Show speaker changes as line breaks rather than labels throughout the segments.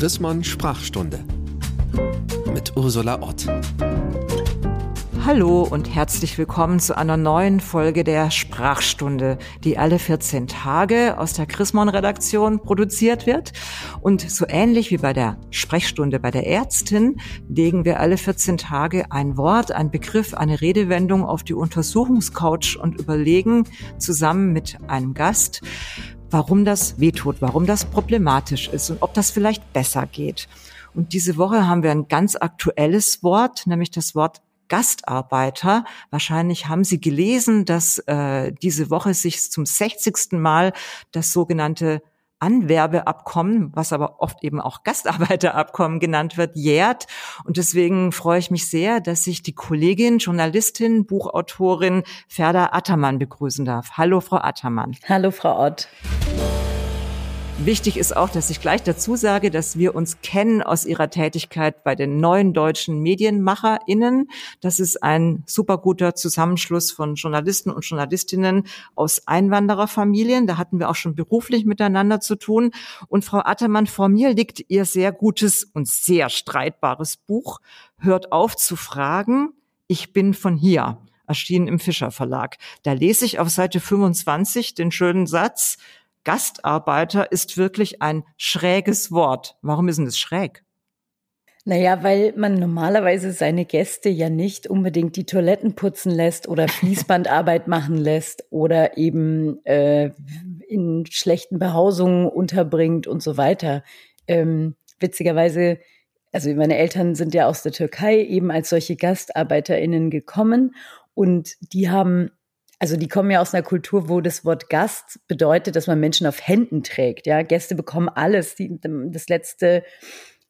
Chrismon Sprachstunde mit Ursula Ott.
Hallo und herzlich willkommen zu einer neuen Folge der Sprachstunde, die alle 14 Tage aus der Chrismon-Redaktion produziert wird. Und so ähnlich wie bei der Sprechstunde bei der Ärztin legen wir alle 14 Tage ein Wort, ein Begriff, eine Redewendung auf die Untersuchungscouch und überlegen zusammen mit einem Gast, warum das wehtut, warum das problematisch ist und ob das vielleicht besser geht. Und diese Woche haben wir ein ganz aktuelles Wort, nämlich das Wort Gastarbeiter. Wahrscheinlich haben Sie gelesen, dass äh, diese Woche sich zum 60. Mal das sogenannte Anwerbeabkommen, was aber oft eben auch Gastarbeiterabkommen genannt wird, jährt. Und deswegen freue ich mich sehr, dass ich die Kollegin, Journalistin, Buchautorin Ferda Attermann begrüßen darf. Hallo, Frau Attermann.
Hallo, Frau Ott.
Wichtig ist auch, dass ich gleich dazu sage, dass wir uns kennen aus ihrer Tätigkeit bei den neuen deutschen MedienmacherInnen. Das ist ein super guter Zusammenschluss von Journalisten und Journalistinnen aus Einwandererfamilien. Da hatten wir auch schon beruflich miteinander zu tun. Und Frau Attermann, vor mir liegt ihr sehr gutes und sehr streitbares Buch. Hört auf zu fragen. Ich bin von hier erschienen im Fischer Verlag. Da lese ich auf Seite 25 den schönen Satz, Gastarbeiter ist wirklich ein schräges Wort. Warum ist denn das schräg?
Naja, weil man normalerweise seine Gäste ja nicht unbedingt die Toiletten putzen lässt oder Fließbandarbeit machen lässt oder eben äh, in schlechten Behausungen unterbringt und so weiter. Ähm, witzigerweise, also meine Eltern sind ja aus der Türkei eben als solche GastarbeiterInnen gekommen und die haben also die kommen ja aus einer Kultur, wo das Wort Gast bedeutet, dass man Menschen auf Händen trägt. Ja, Gäste bekommen alles, die, das letzte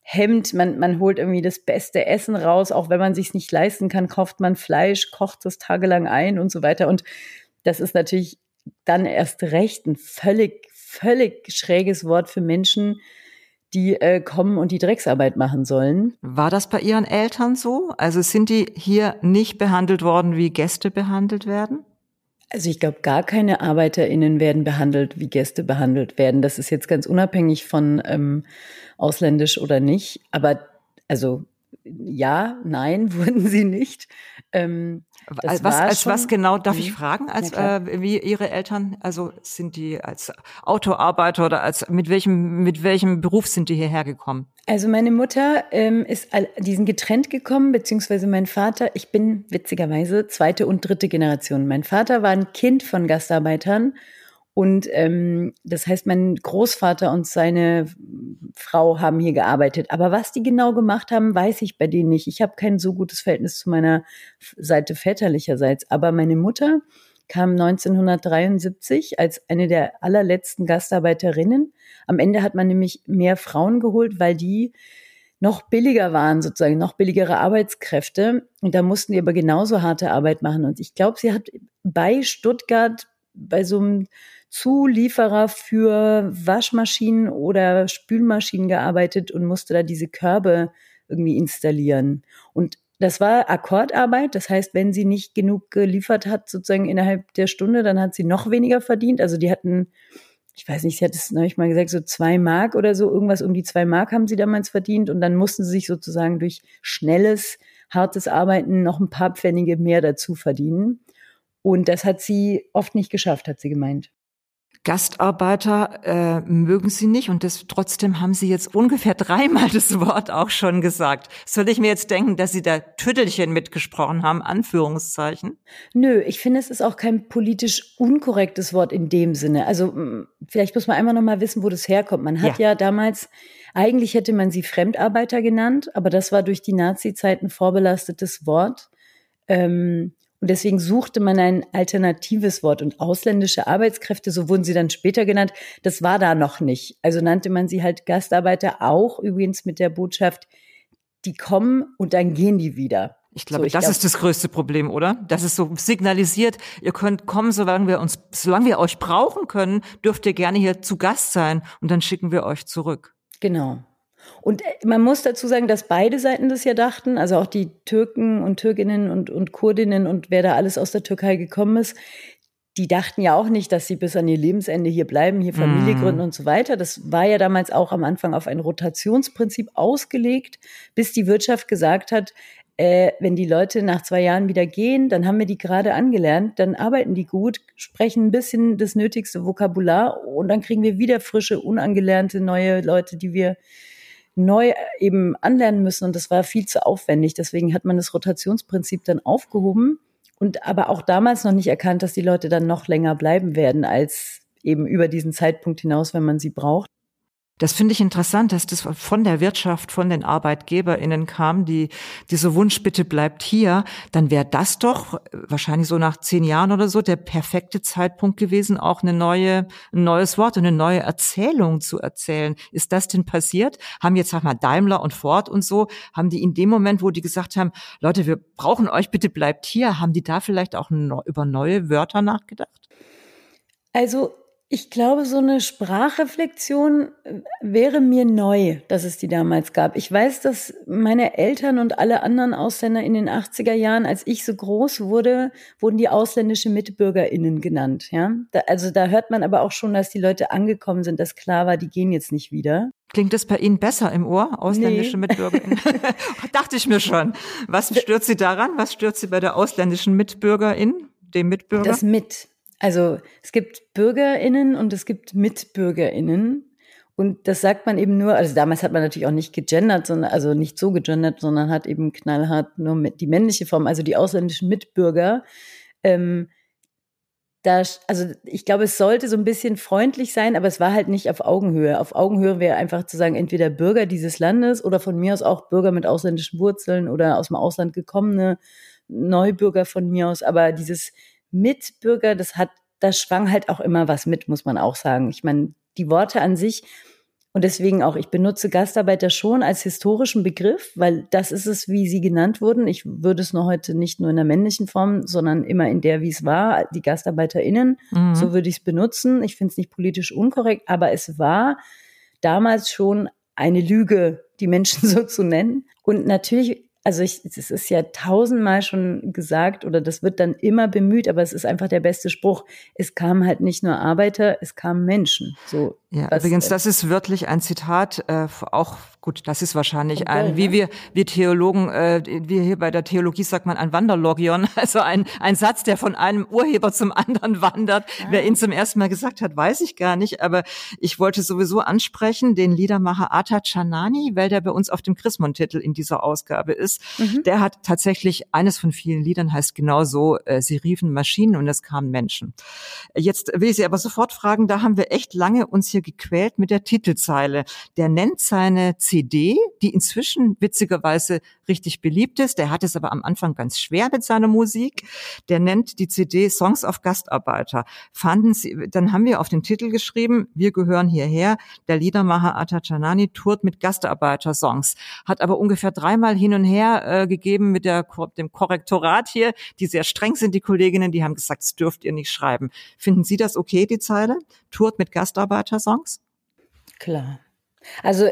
Hemd, man, man holt irgendwie das beste Essen raus, auch wenn man sich nicht leisten kann, kauft man Fleisch, kocht es tagelang ein und so weiter. Und das ist natürlich dann erst recht ein völlig, völlig schräges Wort für Menschen, die äh, kommen und die Drecksarbeit machen sollen.
War das bei Ihren Eltern so? Also sind die hier nicht behandelt worden, wie Gäste behandelt werden?
Also ich glaube, gar keine ArbeiterInnen werden behandelt, wie Gäste behandelt werden. Das ist jetzt ganz unabhängig von ähm, ausländisch oder nicht. Aber also ja, nein, wurden sie nicht.
Ähm, was, als was genau darf ich mhm. fragen? Als äh, wie Ihre Eltern? Also sind die als Autoarbeiter oder als mit welchem mit welchem Beruf sind die hierher gekommen?
Also meine Mutter ähm, ist die sind getrennt gekommen, beziehungsweise mein Vater. Ich bin witzigerweise zweite und dritte Generation. Mein Vater war ein Kind von Gastarbeitern und ähm, das heißt, mein Großvater und seine Frau haben hier gearbeitet. Aber was die genau gemacht haben, weiß ich bei denen nicht. Ich habe kein so gutes Verhältnis zu meiner Seite väterlicherseits. Aber meine Mutter kam 1973 als eine der allerletzten Gastarbeiterinnen. Am Ende hat man nämlich mehr Frauen geholt, weil die noch billiger waren, sozusagen, noch billigere Arbeitskräfte. Und da mussten die aber genauso harte Arbeit machen. Und ich glaube, sie hat bei Stuttgart bei so einem Zulieferer für Waschmaschinen oder Spülmaschinen gearbeitet und musste da diese Körbe irgendwie installieren. Und das war Akkordarbeit. Das heißt, wenn sie nicht genug geliefert hat, sozusagen innerhalb der Stunde, dann hat sie noch weniger verdient. Also die hatten, ich weiß nicht, sie hat es neulich mal gesagt, so zwei Mark oder so, irgendwas um die zwei Mark haben sie damals verdient. Und dann mussten sie sich sozusagen durch schnelles, hartes Arbeiten noch ein paar Pfennige mehr dazu verdienen. Und das hat sie oft nicht geschafft, hat sie gemeint.
Gastarbeiter äh, mögen sie nicht und das, trotzdem haben sie jetzt ungefähr dreimal das Wort auch schon gesagt. Soll ich mir jetzt denken, dass sie da Tüttelchen mitgesprochen haben, Anführungszeichen?
Nö, ich finde, es ist auch kein politisch unkorrektes Wort in dem Sinne. Also vielleicht muss man einmal noch mal wissen, wo das herkommt. Man hat ja, ja damals, eigentlich hätte man sie Fremdarbeiter genannt, aber das war durch die Nazi-Zeit ein vorbelastetes Wort. Ähm, und deswegen suchte man ein alternatives Wort. Und ausländische Arbeitskräfte, so wurden sie dann später genannt, das war da noch nicht. Also nannte man sie halt Gastarbeiter auch, übrigens mit der Botschaft, die kommen und dann gehen die wieder.
Ich glaube, so, ich das glaub, ist das größte Problem, oder? Das ist so signalisiert, ihr könnt kommen, solange wir uns, solange wir euch brauchen können, dürft ihr gerne hier zu Gast sein und dann schicken wir euch zurück.
Genau. Und äh, man muss dazu sagen, dass beide Seiten das ja dachten, also auch die Türken und Türkinnen und, und Kurdinnen und wer da alles aus der Türkei gekommen ist, die dachten ja auch nicht, dass sie bis an ihr Lebensende hier bleiben, hier Familie mm. gründen und so weiter. Das war ja damals auch am Anfang auf ein Rotationsprinzip ausgelegt, bis die Wirtschaft gesagt hat, äh, wenn die Leute nach zwei Jahren wieder gehen, dann haben wir die gerade angelernt, dann arbeiten die gut, sprechen ein bisschen das nötigste Vokabular und dann kriegen wir wieder frische, unangelernte neue Leute, die wir neu eben anlernen müssen. Und das war viel zu aufwendig. Deswegen hat man das Rotationsprinzip dann aufgehoben und aber auch damals noch nicht erkannt, dass die Leute dann noch länger bleiben werden als eben über diesen Zeitpunkt hinaus, wenn man sie braucht.
Das finde ich interessant, dass das von der Wirtschaft, von den ArbeitgeberInnen kam, die, diese Wunsch, bitte bleibt hier. Dann wäre das doch wahrscheinlich so nach zehn Jahren oder so der perfekte Zeitpunkt gewesen, auch eine neue, ein neues Wort und eine neue Erzählung zu erzählen. Ist das denn passiert? Haben jetzt, sag mal, Daimler und Ford und so, haben die in dem Moment, wo die gesagt haben, Leute, wir brauchen euch, bitte bleibt hier, haben die da vielleicht auch über neue Wörter nachgedacht?
Also ich glaube, so eine Sprachreflexion äh, wäre mir neu, dass es die damals gab. Ich weiß, dass meine Eltern und alle anderen Ausländer in den 80er Jahren, als ich so groß wurde, wurden die ausländische MitbürgerInnen genannt. Ja? Da, also da hört man aber auch schon, dass die Leute angekommen sind, dass klar war, die gehen jetzt nicht wieder.
Klingt das bei Ihnen besser im Ohr, ausländische nee. MitbürgerInnen? Dachte ich mir schon. Was stört Sie daran? Was stört Sie bei der ausländischen MitbürgerInnen, dem Mitbürger?
Das Mit. Also es gibt Bürgerinnen und es gibt Mitbürgerinnen. Und das sagt man eben nur, also damals hat man natürlich auch nicht gegendert, sondern, also nicht so gegendert, sondern hat eben knallhart nur mit die männliche Form, also die ausländischen Mitbürger. Ähm, da, also ich glaube, es sollte so ein bisschen freundlich sein, aber es war halt nicht auf Augenhöhe. Auf Augenhöhe wäre einfach zu sagen, entweder Bürger dieses Landes oder von mir aus auch Bürger mit ausländischen Wurzeln oder aus dem Ausland gekommene Neubürger von mir aus. Aber dieses Mitbürger, das hat, da schwang halt auch immer was mit, muss man auch sagen. Ich meine, die Worte an sich und deswegen auch, ich benutze Gastarbeiter schon als historischen Begriff, weil das ist es, wie sie genannt wurden. Ich würde es nur heute nicht nur in der männlichen Form, sondern immer in der, wie es war, die GastarbeiterInnen. Mhm. So würde ich es benutzen. Ich finde es nicht politisch unkorrekt, aber es war damals schon eine Lüge, die Menschen so zu nennen. Und natürlich also ich, es ist ja tausendmal schon gesagt oder das wird dann immer bemüht, aber es ist einfach der beste Spruch. Es kamen halt nicht nur Arbeiter, es kamen Menschen. So.
Ja, übrigens, das ist wörtlich ein Zitat, äh, auch gut, das ist wahrscheinlich ein, wie wir, wir Theologen, äh, wir hier bei der Theologie sagt man ein Wanderlogion, also ein, ein Satz, der von einem Urheber zum anderen wandert. Ah. Wer ihn zum ersten Mal gesagt hat, weiß ich gar nicht, aber ich wollte sowieso ansprechen, den Liedermacher Ata Chanani, weil der bei uns auf dem Chrismon-Titel in dieser Ausgabe ist. Mhm. Der hat tatsächlich, eines von vielen Liedern heißt genau so, äh, sie riefen Maschinen und es kamen Menschen. Jetzt will ich Sie aber sofort fragen, da haben wir echt lange uns hier gequält mit der Titelzeile. Der nennt seine CD, die inzwischen witzigerweise richtig beliebt ist. Der hat es aber am Anfang ganz schwer mit seiner Musik. Der nennt die CD Songs of Gastarbeiter. Fanden Sie, dann haben wir auf den Titel geschrieben, wir gehören hierher. Der Liedermacher Atachanani tourt mit Gastarbeiter-Songs. Hat aber ungefähr dreimal hin und her äh, gegeben mit der, dem Korrektorat hier, die sehr streng sind, die Kolleginnen, die haben gesagt, das dürft ihr nicht schreiben. Finden Sie das okay, die Zeile? Tourt mit Gastarbeiter-Songs?
Klar. Also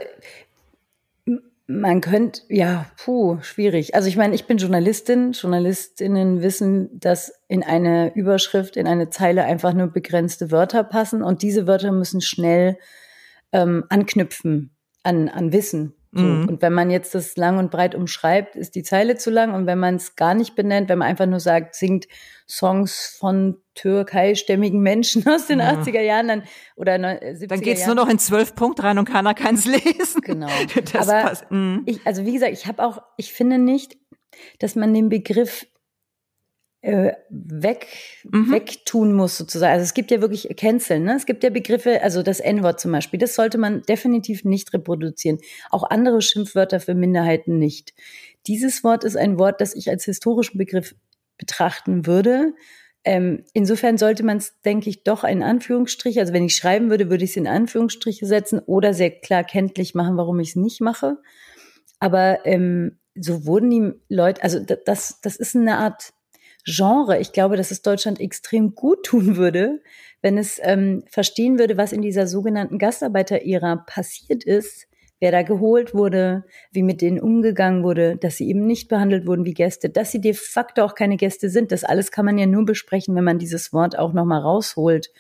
man könnte, ja, puh, schwierig. Also ich meine, ich bin Journalistin. Journalistinnen wissen, dass in eine Überschrift, in eine Zeile einfach nur begrenzte Wörter passen und diese Wörter müssen schnell ähm, anknüpfen an, an Wissen. So. Mhm. Und wenn man jetzt das lang und breit umschreibt, ist die Zeile zu lang. Und wenn man es gar nicht benennt, wenn man einfach nur sagt, singt Songs von türkeistämmigen Menschen aus den ja. 80er Jahren dann, oder 70er
Dann geht's Jahren. nur noch in zwölf Punkt rein und keiner kann es lesen.
Genau. Das Aber passt. Mhm. Ich, also wie gesagt, ich habe auch, ich finde nicht, dass man den Begriff äh, weg, mhm. wegtun muss sozusagen. Also es gibt ja wirklich Canceln, ne? Es gibt ja Begriffe, also das N-Wort zum Beispiel, das sollte man definitiv nicht reproduzieren. Auch andere Schimpfwörter für Minderheiten nicht. Dieses Wort ist ein Wort, das ich als historischen Begriff betrachten würde. Ähm, insofern sollte man es, denke ich, doch in Anführungsstriche, also wenn ich schreiben würde, würde ich es in Anführungsstriche setzen oder sehr klar kenntlich machen, warum ich es nicht mache. Aber ähm, so wurden die Leute, also das, das ist eine Art Genre. Ich glaube, dass es Deutschland extrem gut tun würde, wenn es ähm, verstehen würde, was in dieser sogenannten Gastarbeiter-Ära passiert ist, wer da geholt wurde, wie mit denen umgegangen wurde, dass sie eben nicht behandelt wurden wie Gäste, dass sie de facto auch keine Gäste sind. Das alles kann man ja nur besprechen, wenn man dieses Wort auch nochmal rausholt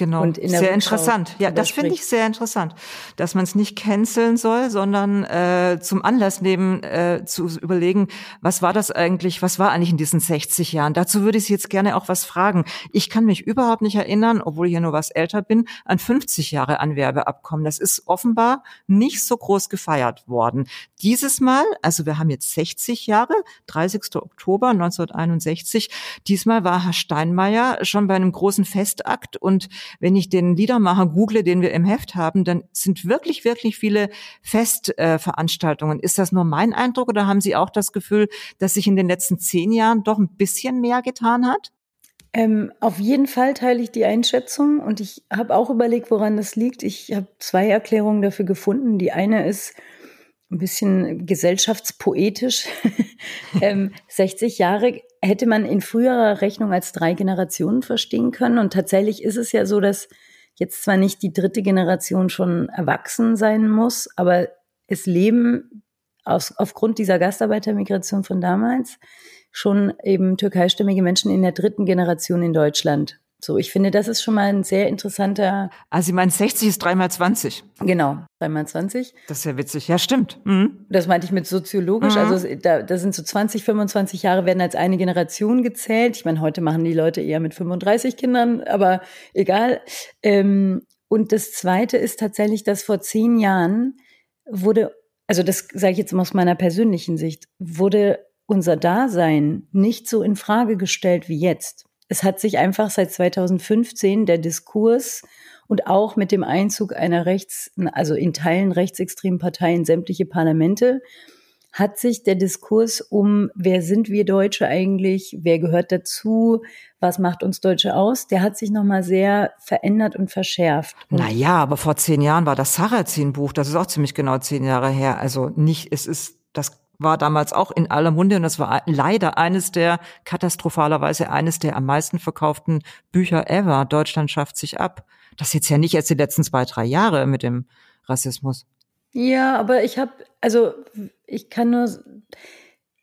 Genau, sehr interessant. Ja, das finde ich sehr interessant, dass man es nicht canceln soll, sondern äh, zum Anlass nehmen, äh, zu überlegen, was war das eigentlich, was war eigentlich in diesen 60 Jahren? Dazu würde ich Sie jetzt gerne auch was fragen. Ich kann mich überhaupt nicht erinnern, obwohl ich ja nur was älter bin, an 50 Jahre Anwerbeabkommen. Das ist offenbar nicht so groß gefeiert worden. Dieses Mal, also wir haben jetzt 60 Jahre, 30. Oktober 1961, diesmal war Herr Steinmeier schon bei einem großen Festakt und wenn ich den Liedermacher google, den wir im Heft haben, dann sind wirklich, wirklich viele Festveranstaltungen. Ist das nur mein Eindruck oder haben Sie auch das Gefühl, dass sich in den letzten zehn Jahren doch ein bisschen mehr getan hat?
Ähm, auf jeden Fall teile ich die Einschätzung und ich habe auch überlegt, woran das liegt. Ich habe zwei Erklärungen dafür gefunden. Die eine ist ein bisschen gesellschaftspoetisch. ähm, 60 Jahre hätte man in früherer Rechnung als drei Generationen verstehen können. Und tatsächlich ist es ja so, dass jetzt zwar nicht die dritte Generation schon erwachsen sein muss, aber es leben aus, aufgrund dieser Gastarbeitermigration von damals schon eben türkeistämmige Menschen in der dritten Generation in Deutschland. So, ich finde, das ist schon mal ein sehr interessanter.
Also Sie meinen 60 ist dreimal 20.
Genau, dreimal 20.
Das ist ja witzig. Ja, stimmt. Mhm.
Das meinte ich mit soziologisch. Mhm. Also da, da sind so 20, 25 Jahre werden als eine Generation gezählt. Ich meine, heute machen die Leute eher mit 35 Kindern, aber egal. Ähm, und das Zweite ist tatsächlich, dass vor zehn Jahren wurde, also das sage ich jetzt mal aus meiner persönlichen Sicht, wurde unser Dasein nicht so in Frage gestellt wie jetzt es hat sich einfach seit 2015 der Diskurs und auch mit dem Einzug einer rechts, also in Teilen rechtsextremen Parteien sämtliche Parlamente, hat sich der Diskurs um, wer sind wir Deutsche eigentlich, wer gehört dazu, was macht uns Deutsche aus, der hat sich nochmal sehr verändert und verschärft.
naja, aber vor zehn Jahren war das Sarrazin-Buch, das ist auch ziemlich genau zehn Jahre her. Also nicht, es ist das war damals auch in aller Munde und das war leider eines der, katastrophalerweise eines der am meisten verkauften Bücher ever. Deutschland schafft sich ab. Das ist jetzt ja nicht erst die letzten zwei, drei Jahre mit dem Rassismus.
Ja, aber ich habe, also ich kann nur,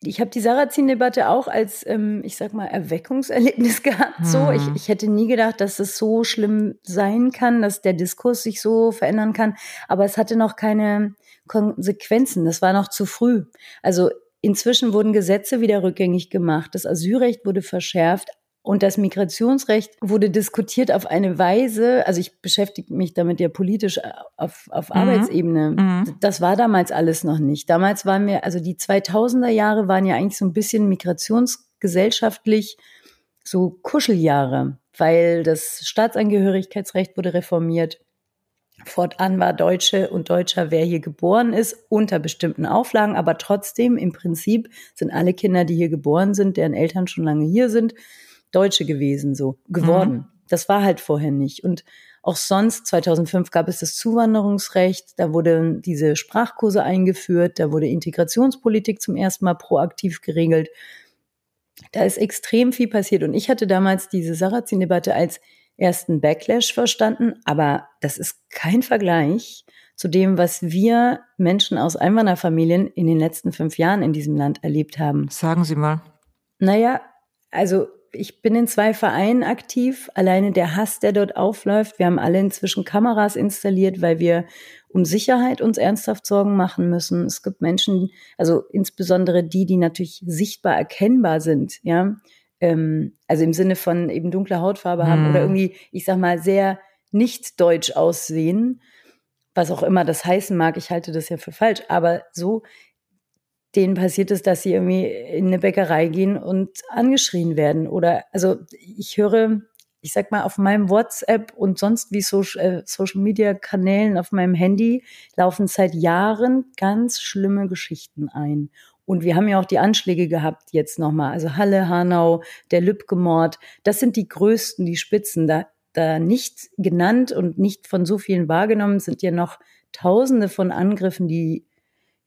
ich habe die Sarrazin-Debatte auch als, ähm, ich sag mal, Erweckungserlebnis gehabt. So, mhm. ich, ich hätte nie gedacht, dass es so schlimm sein kann, dass der Diskurs sich so verändern kann. Aber es hatte noch keine Konsequenzen. Das war noch zu früh. Also inzwischen wurden Gesetze wieder rückgängig gemacht. Das Asylrecht wurde verschärft. Und das Migrationsrecht wurde diskutiert auf eine Weise, also ich beschäftige mich damit ja politisch auf, auf mhm. Arbeitsebene. Mhm. Das war damals alles noch nicht. Damals waren wir, also die 2000er Jahre waren ja eigentlich so ein bisschen migrationsgesellschaftlich so Kuscheljahre, weil das Staatsangehörigkeitsrecht wurde reformiert. Fortan war Deutsche und Deutscher, wer hier geboren ist, unter bestimmten Auflagen, aber trotzdem im Prinzip sind alle Kinder, die hier geboren sind, deren Eltern schon lange hier sind, Deutsche gewesen, so geworden. Mhm. Das war halt vorher nicht. Und auch sonst, 2005 gab es das Zuwanderungsrecht, da wurden diese Sprachkurse eingeführt, da wurde Integrationspolitik zum ersten Mal proaktiv geregelt. Da ist extrem viel passiert. Und ich hatte damals diese Sarrazin-Debatte als ersten Backlash verstanden, aber das ist kein Vergleich zu dem, was wir Menschen aus Einwanderfamilien in den letzten fünf Jahren in diesem Land erlebt haben.
Sagen Sie mal.
Naja, also ich bin in zwei Vereinen aktiv. Alleine der Hass, der dort aufläuft. Wir haben alle inzwischen Kameras installiert, weil wir um Sicherheit uns ernsthaft Sorgen machen müssen. Es gibt Menschen, also insbesondere die, die natürlich sichtbar erkennbar sind, ja. Ähm, also im Sinne von eben dunkle Hautfarbe hm. haben oder irgendwie, ich sag mal, sehr nicht deutsch aussehen. Was auch immer das heißen mag, ich halte das ja für falsch. Aber so, denen passiert es, dass sie irgendwie in eine Bäckerei gehen und angeschrien werden. Oder also ich höre, ich sag mal, auf meinem WhatsApp und sonst wie äh, Social Media Kanälen auf meinem Handy laufen seit Jahren ganz schlimme Geschichten ein. Und wir haben ja auch die Anschläge gehabt jetzt nochmal. Also Halle, Hanau, der Lübcke-Mord. Das sind die größten, die Spitzen. Da, da nicht genannt und nicht von so vielen wahrgenommen sind ja noch Tausende von Angriffen, die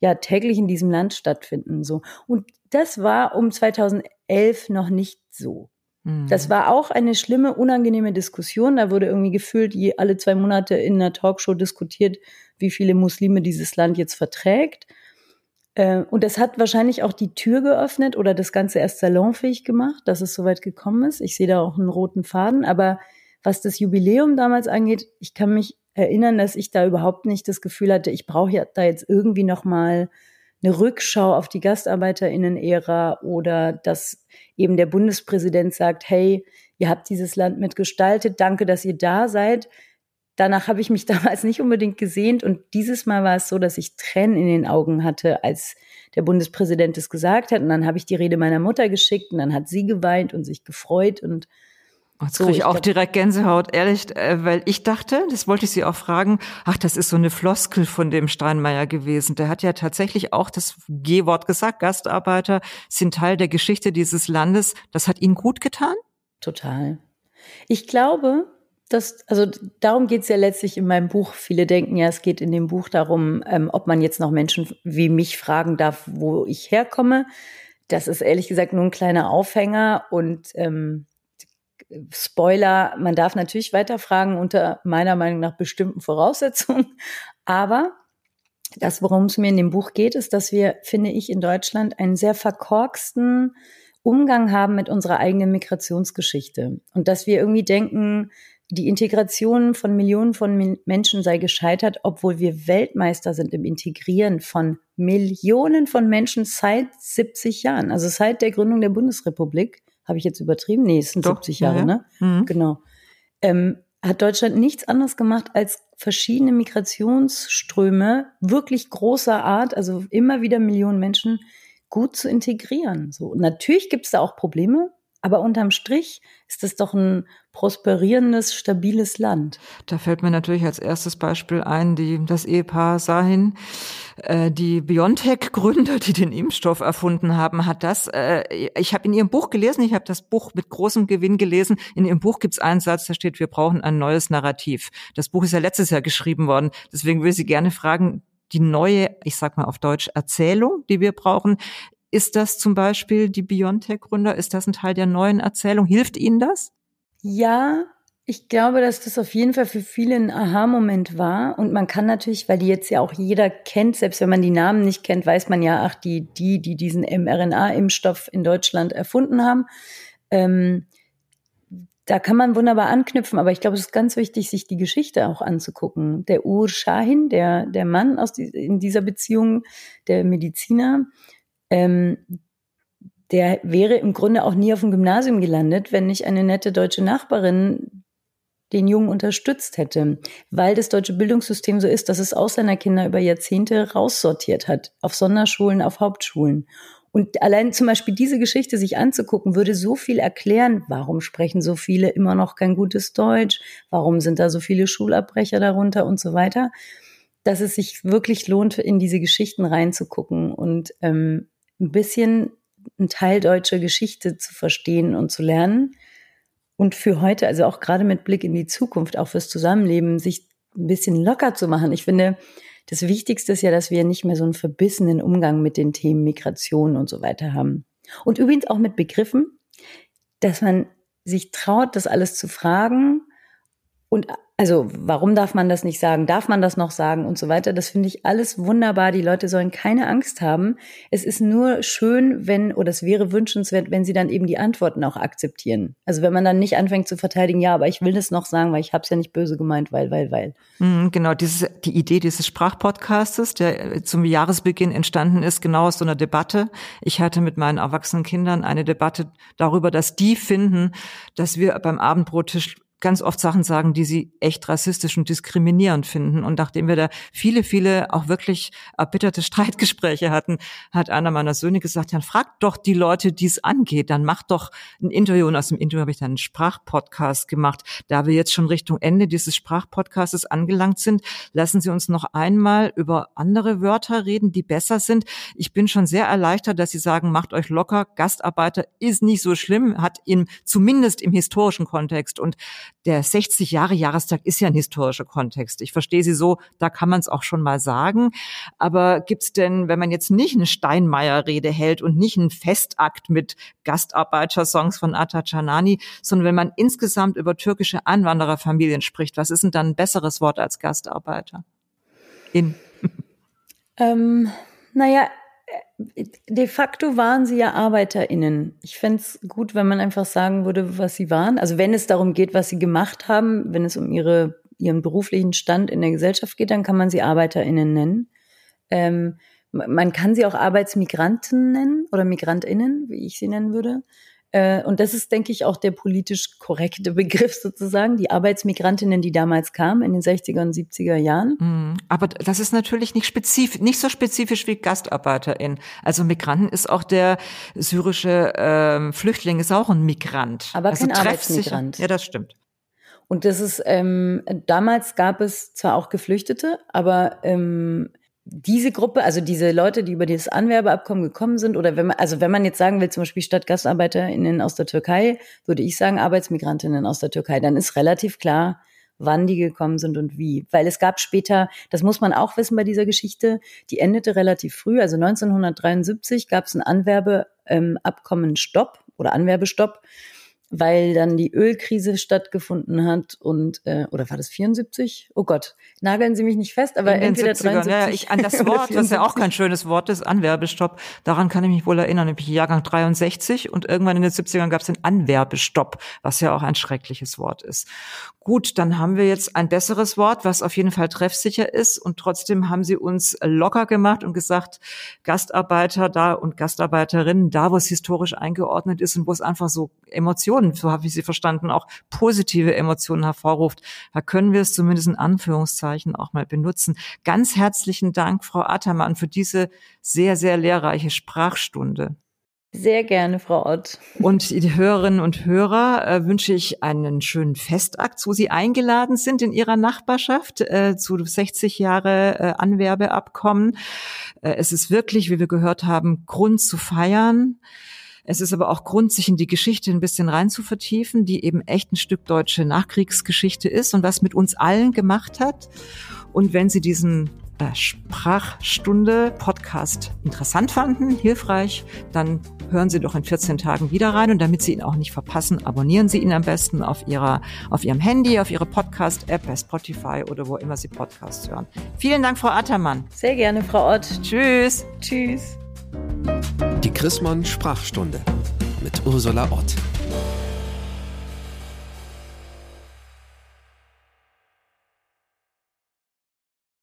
ja täglich in diesem Land stattfinden. So. Und das war um 2011 noch nicht so. Mhm. Das war auch eine schlimme, unangenehme Diskussion. Da wurde irgendwie gefühlt je alle zwei Monate in einer Talkshow diskutiert, wie viele Muslime dieses Land jetzt verträgt. Äh, und das hat wahrscheinlich auch die Tür geöffnet oder das Ganze erst salonfähig gemacht, dass es soweit gekommen ist. Ich sehe da auch einen roten Faden. Aber was das Jubiläum damals angeht, ich kann mich erinnern, dass ich da überhaupt nicht das Gefühl hatte, ich brauche ja da jetzt irgendwie noch mal eine Rückschau auf die Gastarbeiterinnen-Ära oder dass eben der Bundespräsident sagt, hey, ihr habt dieses Land mitgestaltet, danke, dass ihr da seid. Danach habe ich mich damals nicht unbedingt gesehnt und dieses Mal war es so, dass ich Tränen in den Augen hatte, als der Bundespräsident es gesagt hat und dann habe ich die Rede meiner Mutter geschickt und dann hat sie geweint und sich gefreut und
Jetzt kriege ich auch glaub, direkt Gänsehaut, ehrlich, äh, weil ich dachte, das wollte ich Sie auch fragen, ach, das ist so eine Floskel von dem Steinmeier gewesen. Der hat ja tatsächlich auch das G-Wort gesagt, Gastarbeiter sind Teil der Geschichte dieses Landes. Das hat Ihnen gut getan?
Total. Ich glaube, dass, also darum geht es ja letztlich in meinem Buch. Viele denken ja, es geht in dem Buch darum, ähm, ob man jetzt noch Menschen wie mich fragen darf, wo ich herkomme. Das ist ehrlich gesagt nur ein kleiner Aufhänger und ähm, Spoiler, man darf natürlich weiterfragen unter meiner Meinung nach bestimmten Voraussetzungen. Aber das, worum es mir in dem Buch geht, ist, dass wir, finde ich, in Deutschland einen sehr verkorksten Umgang haben mit unserer eigenen Migrationsgeschichte. Und dass wir irgendwie denken, die Integration von Millionen von Menschen sei gescheitert, obwohl wir Weltmeister sind im Integrieren von Millionen von Menschen seit 70 Jahren, also seit der Gründung der Bundesrepublik. Habe ich jetzt übertrieben? Nee, es sind Doch, 70 Jahre, ja. ne? Mhm. Genau. Ähm, hat Deutschland nichts anderes gemacht, als verschiedene Migrationsströme wirklich großer Art, also immer wieder Millionen Menschen, gut zu integrieren. So, natürlich gibt es da auch Probleme, aber unterm Strich ist es doch ein prosperierendes, stabiles Land.
Da fällt mir natürlich als erstes Beispiel ein, die, das Ehepaar Sahin, äh, die BioNTech-Gründer, die den Impfstoff erfunden haben, hat das, äh, ich habe in ihrem Buch gelesen, ich habe das Buch mit großem Gewinn gelesen, in ihrem Buch gibt es einen Satz, da steht, wir brauchen ein neues Narrativ. Das Buch ist ja letztes Jahr geschrieben worden, deswegen will ich Sie gerne fragen, die neue, ich sag mal auf Deutsch, Erzählung, die wir brauchen, ist das zum Beispiel die Biontech-Gründer? Ist das ein Teil der neuen Erzählung? Hilft Ihnen das?
Ja, ich glaube, dass das auf jeden Fall für viele ein Aha-Moment war. Und man kann natürlich, weil die jetzt ja auch jeder kennt, selbst wenn man die Namen nicht kennt, weiß man ja, ach, die, die, die diesen mRNA-Impfstoff in Deutschland erfunden haben. Ähm, da kann man wunderbar anknüpfen, aber ich glaube, es ist ganz wichtig, sich die Geschichte auch anzugucken. Der Ur Shahin, der, der Mann aus die, in dieser Beziehung, der Mediziner, ähm, der wäre im Grunde auch nie auf dem Gymnasium gelandet, wenn nicht eine nette deutsche Nachbarin den Jungen unterstützt hätte, weil das deutsche Bildungssystem so ist, dass es Ausländerkinder über Jahrzehnte raussortiert hat, auf Sonderschulen, auf Hauptschulen. Und allein zum Beispiel diese Geschichte sich anzugucken, würde so viel erklären, warum sprechen so viele immer noch kein gutes Deutsch, warum sind da so viele Schulabbrecher darunter und so weiter, dass es sich wirklich lohnt, in diese Geschichten reinzugucken und ähm, ein bisschen ein Teil deutscher Geschichte zu verstehen und zu lernen. Und für heute, also auch gerade mit Blick in die Zukunft, auch fürs Zusammenleben, sich ein bisschen locker zu machen. Ich finde, das Wichtigste ist ja, dass wir nicht mehr so einen verbissenen Umgang mit den Themen Migration und so weiter haben. Und übrigens auch mit Begriffen, dass man sich traut, das alles zu fragen und also warum darf man das nicht sagen? Darf man das noch sagen und so weiter? Das finde ich alles wunderbar. Die Leute sollen keine Angst haben. Es ist nur schön, wenn, oder es wäre wünschenswert, wenn sie dann eben die Antworten auch akzeptieren. Also wenn man dann nicht anfängt zu verteidigen, ja, aber ich will das noch sagen, weil ich habe es ja nicht böse gemeint, weil, weil, weil.
Mhm, genau, dieses, die Idee dieses Sprachpodcastes, der zum Jahresbeginn entstanden ist, genau aus so einer Debatte. Ich hatte mit meinen erwachsenen Kindern eine Debatte darüber, dass die finden, dass wir beim Abendbrottisch ganz oft Sachen sagen, die sie echt rassistisch und diskriminierend finden. Und nachdem wir da viele, viele auch wirklich erbitterte Streitgespräche hatten, hat einer meiner Söhne gesagt, dann fragt doch die Leute, die es angeht, dann macht doch ein Interview. Und aus dem Interview habe ich dann einen Sprachpodcast gemacht. Da wir jetzt schon Richtung Ende dieses Sprachpodcasts angelangt sind, lassen Sie uns noch einmal über andere Wörter reden, die besser sind. Ich bin schon sehr erleichtert, dass Sie sagen, macht euch locker. Gastarbeiter ist nicht so schlimm, hat ihn zumindest im historischen Kontext und der 60 Jahre Jahrestag ist ja ein historischer Kontext. Ich verstehe Sie so, da kann man es auch schon mal sagen. Aber gibt's denn, wenn man jetzt nicht eine Steinmeier-Rede hält und nicht einen Festakt mit Gastarbeitersongs von Atta Canani, sondern wenn man insgesamt über türkische Anwandererfamilien spricht, was ist denn dann ein besseres Wort als Gastarbeiter? In.
Ähm, naja, de facto waren sie ja ArbeiterInnen. Ich fände es gut, wenn man einfach sagen würde, was sie waren. Also wenn es darum geht, was sie gemacht haben, wenn es um ihre, ihren beruflichen Stand in der Gesellschaft geht, dann kann man sie ArbeiterInnen nennen. Ähm, man kann sie auch Arbeitsmigranten nennen oder MigrantInnen, wie ich sie nennen würde. Äh, und das ist, denke ich, auch der politisch korrekte Begriff sozusagen, die Arbeitsmigrantinnen, die damals kamen in den 60er und 70er Jahren.
Mhm. Aber das ist natürlich nicht spezifisch, nicht so spezifisch wie GastarbeiterIn. Also Migranten ist auch der syrische ähm, Flüchtling ist auch ein Migrant.
Aber
also
kein Arbeitsmigrant.
Ja, das stimmt.
Und das ist, ähm, damals gab es zwar auch Geflüchtete, aber ähm, diese Gruppe, also diese Leute, die über dieses Anwerbeabkommen gekommen sind, oder wenn man, also wenn man jetzt sagen will, zum Beispiel statt GastarbeiterInnen aus der Türkei, würde ich sagen Arbeitsmigrantinnen aus der Türkei, dann ist relativ klar, wann die gekommen sind und wie. Weil es gab später, das muss man auch wissen bei dieser Geschichte, die endete relativ früh, also 1973 gab es ein Anwerbeabkommen Stopp oder Anwerbestopp weil dann die Ölkrise stattgefunden hat und äh, oder war das 74? Oh Gott, nageln Sie mich nicht fest, aber
In
entweder
73, ja, ich an das Wort, das ja auch kein schönes Wort ist, Anwerbestopp. Daran kann ich mich wohl erinnern, nämlich Jahrgang 63 und irgendwann in den 70ern gab es den Anwerbestopp, was ja auch ein schreckliches Wort ist. Gut, dann haben wir jetzt ein besseres Wort, was auf jeden Fall treffsicher ist und trotzdem haben Sie uns locker gemacht und gesagt, Gastarbeiter da und Gastarbeiterinnen da, wo es historisch eingeordnet ist und wo es einfach so Emotionen so habe ich sie verstanden, auch positive Emotionen hervorruft. Da können wir es zumindest in Anführungszeichen auch mal benutzen. Ganz herzlichen Dank, Frau Attermann, für diese sehr, sehr lehrreiche Sprachstunde.
Sehr gerne, Frau Ott.
Und die Hörerinnen und Hörer äh, wünsche ich einen schönen Festakt, wo Sie eingeladen sind in Ihrer Nachbarschaft äh, zu 60 Jahre äh, Anwerbeabkommen. Äh, es ist wirklich, wie wir gehört haben, Grund zu feiern. Es ist aber auch Grund, sich in die Geschichte ein bisschen rein zu vertiefen, die eben echt ein Stück deutsche Nachkriegsgeschichte ist und was mit uns allen gemacht hat. Und wenn Sie diesen Sprachstunde Podcast interessant fanden, hilfreich, dann hören Sie doch in 14 Tagen wieder rein und damit Sie ihn auch nicht verpassen, abonnieren Sie ihn am besten auf Ihrer, auf Ihrem Handy, auf Ihrer Podcast-App, bei Spotify oder wo immer Sie Podcasts hören. Vielen Dank, Frau Attermann.
Sehr gerne, Frau Ott.
Tschüss.
Tschüss.
Die Chrismon Sprachstunde mit Ursula Ott.